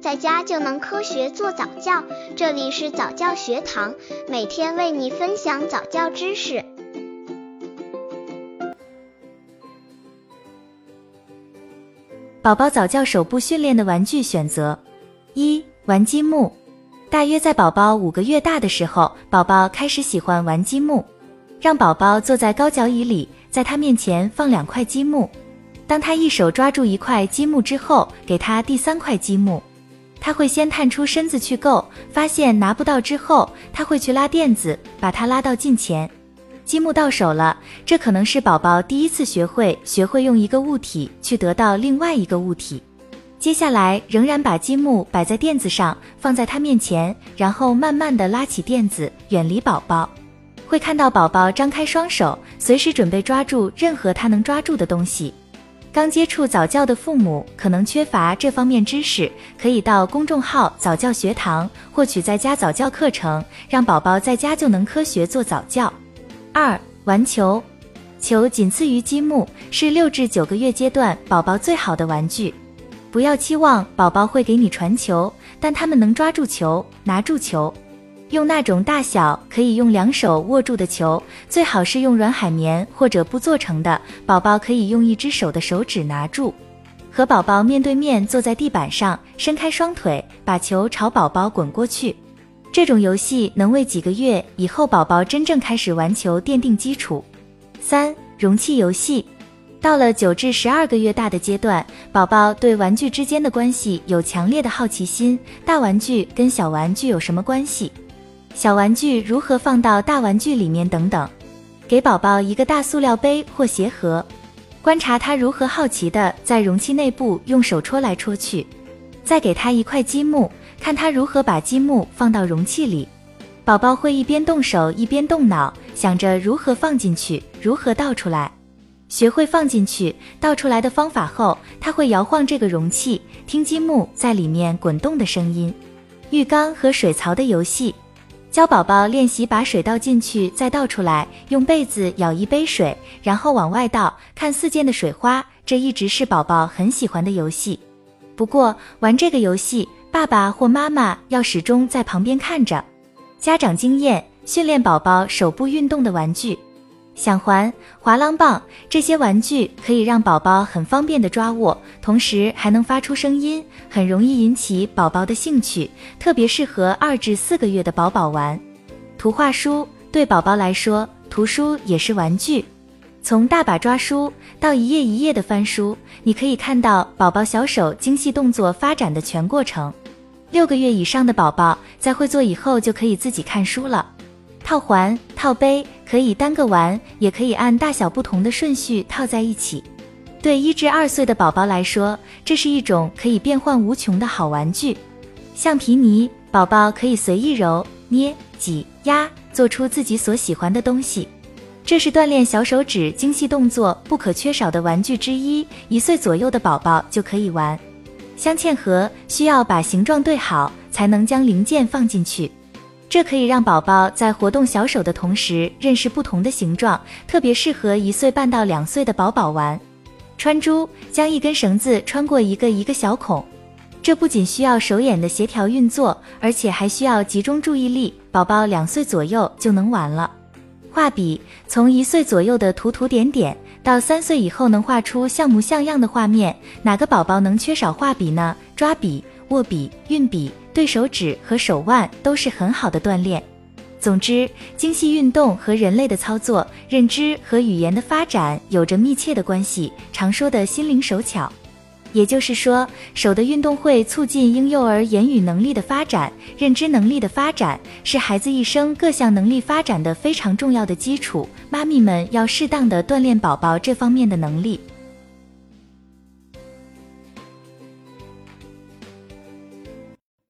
在家就能科学做早教。这里是早教学堂，每天为你分享早教知识。宝宝早教手部训练的玩具选择：一、玩积木。大约在宝宝五个月大的时候，宝宝开始喜欢玩积木。让宝宝坐在高脚椅里，在他面前放两块积木。当他一手抓住一块积木之后，给他第三块积木。他会先探出身子去够，发现拿不到之后，他会去拉垫子，把它拉到近前。积木到手了，这可能是宝宝第一次学会学会用一个物体去得到另外一个物体。接下来仍然把积木摆在垫子上，放在他面前，然后慢慢的拉起垫子，远离宝宝。会看到宝宝张开双手，随时准备抓住任何他能抓住的东西。刚接触早教的父母可能缺乏这方面知识，可以到公众号早教学堂获取在家早教课程，让宝宝在家就能科学做早教。二、玩球，球仅次于积木，是六至九个月阶段宝宝最好的玩具。不要期望宝宝会给你传球，但他们能抓住球，拿住球。用那种大小可以用两手握住的球，最好是用软海绵或者布做成的，宝宝可以用一只手的手指拿住。和宝宝面对面坐在地板上，伸开双腿，把球朝宝宝滚过去。这种游戏能为几个月以后宝宝真正开始玩球奠定基础。三、容器游戏。到了九至十二个月大的阶段，宝宝对玩具之间的关系有强烈的好奇心，大玩具跟小玩具有什么关系？小玩具如何放到大玩具里面等等，给宝宝一个大塑料杯或鞋盒，观察他如何好奇的在容器内部用手戳来戳去，再给他一块积木，看他如何把积木放到容器里。宝宝会一边动手一边动脑，想着如何放进去，如何倒出来。学会放进去、倒出来的方法后，他会摇晃这个容器，听积木在里面滚动的声音。浴缸和水槽的游戏。教宝宝练习把水倒进去，再倒出来，用被子舀一杯水，然后往外倒，看四溅的水花。这一直是宝宝很喜欢的游戏。不过玩这个游戏，爸爸或妈妈要始终在旁边看着。家长经验：训练宝宝手部运动的玩具。响环、滑浪棒这些玩具可以让宝宝很方便的抓握，同时还能发出声音，很容易引起宝宝的兴趣，特别适合二至四个月的宝宝玩。图画书对宝宝来说，图书也是玩具。从大把抓书到一页一页的翻书，你可以看到宝宝小手精细动作发展的全过程。六个月以上的宝宝在会做以后，就可以自己看书了。套环、套杯可以单个玩，也可以按大小不同的顺序套在一起。对一至二岁的宝宝来说，这是一种可以变幻无穷的好玩具。橡皮泥，宝宝可以随意揉、捏、挤、压，做出自己所喜欢的东西。这是锻炼小手指精细动作不可缺少的玩具之一，一岁左右的宝宝就可以玩。镶嵌盒需要把形状对好，才能将零件放进去。这可以让宝宝在活动小手的同时认识不同的形状，特别适合一岁半到两岁的宝宝玩。穿珠，将一根绳子穿过一个一个小孔，这不仅需要手眼的协调运作，而且还需要集中注意力。宝宝两岁左右就能玩了。画笔，从一岁左右的涂涂点点到三岁以后能画出像模像样的画面，哪个宝宝能缺少画笔呢？抓笔、握笔、运笔。对手指和手腕都是很好的锻炼。总之，精细运动和人类的操作、认知和语言的发展有着密切的关系。常说的心灵手巧，也就是说，手的运动会促进婴幼儿言语能力的发展、认知能力的发展，是孩子一生各项能力发展的非常重要的基础。妈咪们要适当的锻炼宝宝这方面的能力。